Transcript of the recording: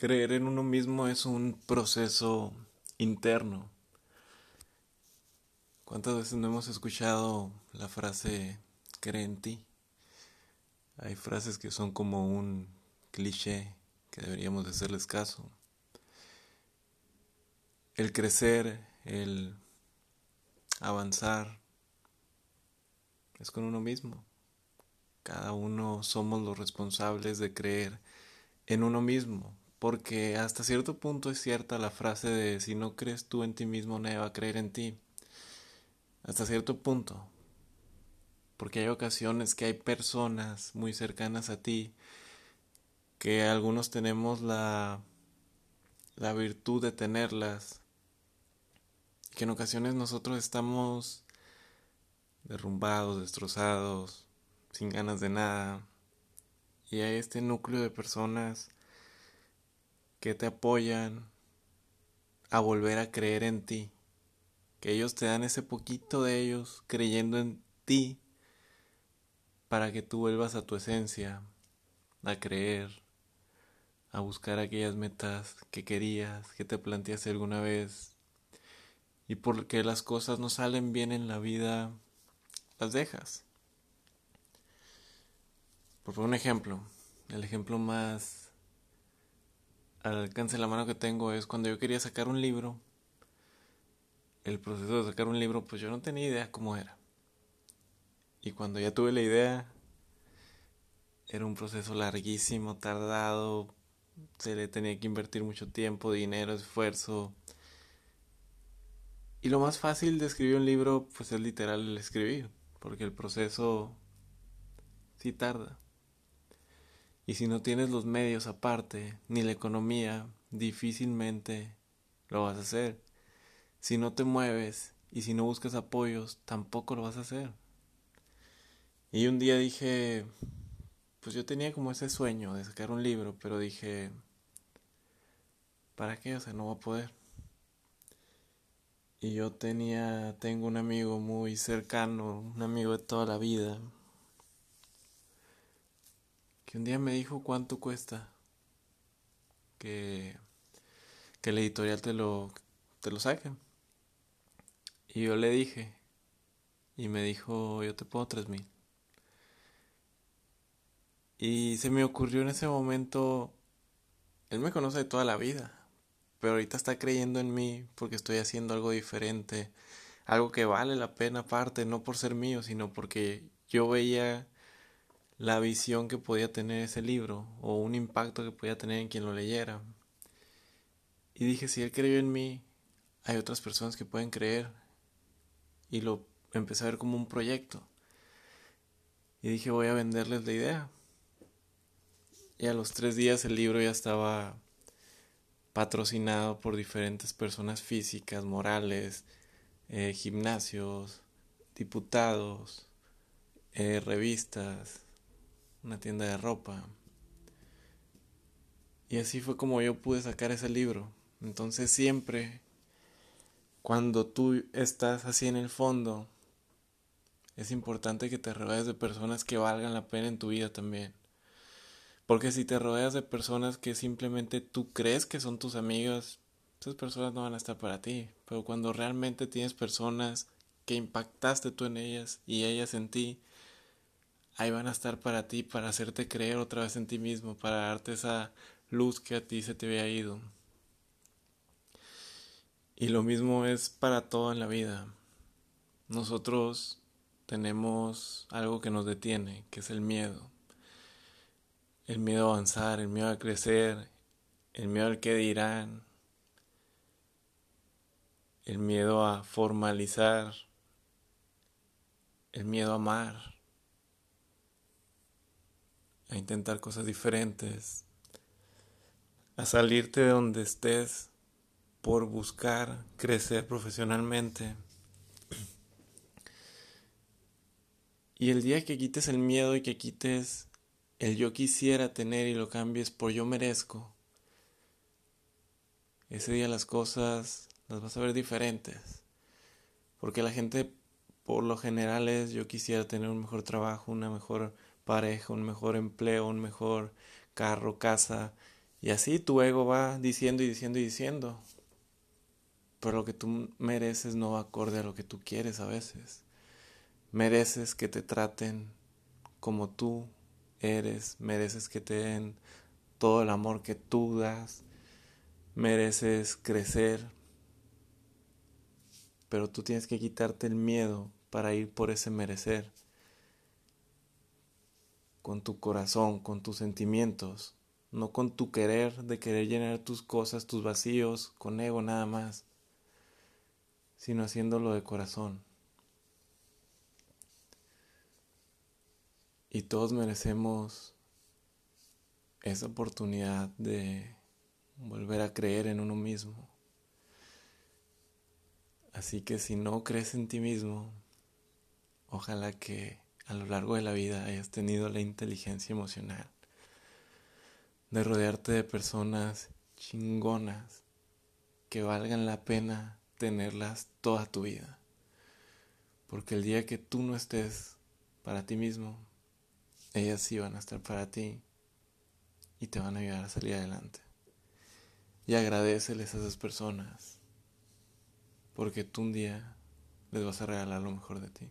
Creer en uno mismo es un proceso interno. ¿Cuántas veces no hemos escuchado la frase cree en ti? Hay frases que son como un cliché que deberíamos de hacerles caso. El crecer, el avanzar, es con uno mismo. Cada uno somos los responsables de creer en uno mismo, porque hasta cierto punto es cierta la frase de si no crees tú en ti mismo, nadie va a creer en ti. Hasta cierto punto. Porque hay ocasiones que hay personas muy cercanas a ti que algunos tenemos la, la virtud de tenerlas. Que en ocasiones nosotros estamos derrumbados, destrozados, sin ganas de nada. Y hay este núcleo de personas que te apoyan a volver a creer en ti, que ellos te dan ese poquito de ellos creyendo en ti para que tú vuelvas a tu esencia, a creer, a buscar aquellas metas que querías, que te planteaste alguna vez. Y porque las cosas no salen bien en la vida, las dejas. Por un ejemplo, el ejemplo más al alcance de la mano que tengo es cuando yo quería sacar un libro, el proceso de sacar un libro, pues yo no tenía idea cómo era. Y cuando ya tuve la idea, era un proceso larguísimo, tardado, se le tenía que invertir mucho tiempo, dinero, esfuerzo. Y lo más fácil de escribir un libro, pues es literal el escribir, porque el proceso sí tarda. Y si no tienes los medios aparte, ni la economía, difícilmente lo vas a hacer. Si no te mueves y si no buscas apoyos, tampoco lo vas a hacer. Y un día dije, pues yo tenía como ese sueño de sacar un libro, pero dije, ¿para qué? O sea, no voy a poder. Y yo tenía, tengo un amigo muy cercano, un amigo de toda la vida, que un día me dijo cuánto cuesta que, que el editorial te lo, te lo saque. Y yo le dije, y me dijo, yo te pongo tres mil. Y se me ocurrió en ese momento, él me conoce de toda la vida, pero ahorita está creyendo en mí porque estoy haciendo algo diferente, algo que vale la pena aparte, no por ser mío, sino porque yo veía la visión que podía tener ese libro o un impacto que podía tener en quien lo leyera. Y dije, si él creyó en mí, hay otras personas que pueden creer. Y lo empecé a ver como un proyecto. Y dije, voy a venderles la idea. Y a los tres días el libro ya estaba patrocinado por diferentes personas físicas, morales, eh, gimnasios, diputados, eh, revistas, una tienda de ropa. Y así fue como yo pude sacar ese libro. Entonces siempre, cuando tú estás así en el fondo, es importante que te rodees de personas que valgan la pena en tu vida también. Porque si te rodeas de personas que simplemente tú crees que son tus amigas, esas personas no van a estar para ti. Pero cuando realmente tienes personas que impactaste tú en ellas y ellas en ti, ahí van a estar para ti, para hacerte creer otra vez en ti mismo, para darte esa luz que a ti se te había ido. Y lo mismo es para todo en la vida. Nosotros tenemos algo que nos detiene, que es el miedo. El miedo a avanzar, el miedo a crecer, el miedo al que dirán, el miedo a formalizar, el miedo a amar a intentar cosas diferentes, a salirte de donde estés por buscar crecer profesionalmente. Y el día que quites el miedo y que quites el yo quisiera tener y lo cambies por yo merezco, ese día las cosas las vas a ver diferentes. Porque la gente por lo general es yo quisiera tener un mejor trabajo, una mejor pareja, un mejor empleo, un mejor carro, casa. Y así tu ego va diciendo y diciendo y diciendo. Pero lo que tú mereces no va acorde a lo que tú quieres a veces. Mereces que te traten como tú eres, mereces que te den todo el amor que tú das, mereces crecer, pero tú tienes que quitarte el miedo para ir por ese merecer, con tu corazón, con tus sentimientos, no con tu querer de querer llenar tus cosas, tus vacíos, con ego nada más, sino haciéndolo de corazón. Y todos merecemos esa oportunidad de volver a creer en uno mismo. Así que si no crees en ti mismo, ojalá que a lo largo de la vida hayas tenido la inteligencia emocional de rodearte de personas chingonas que valgan la pena tenerlas toda tu vida. Porque el día que tú no estés para ti mismo, ellas sí van a estar para ti y te van a ayudar a salir adelante. Y agradeceles a esas personas porque tú un día les vas a regalar lo mejor de ti.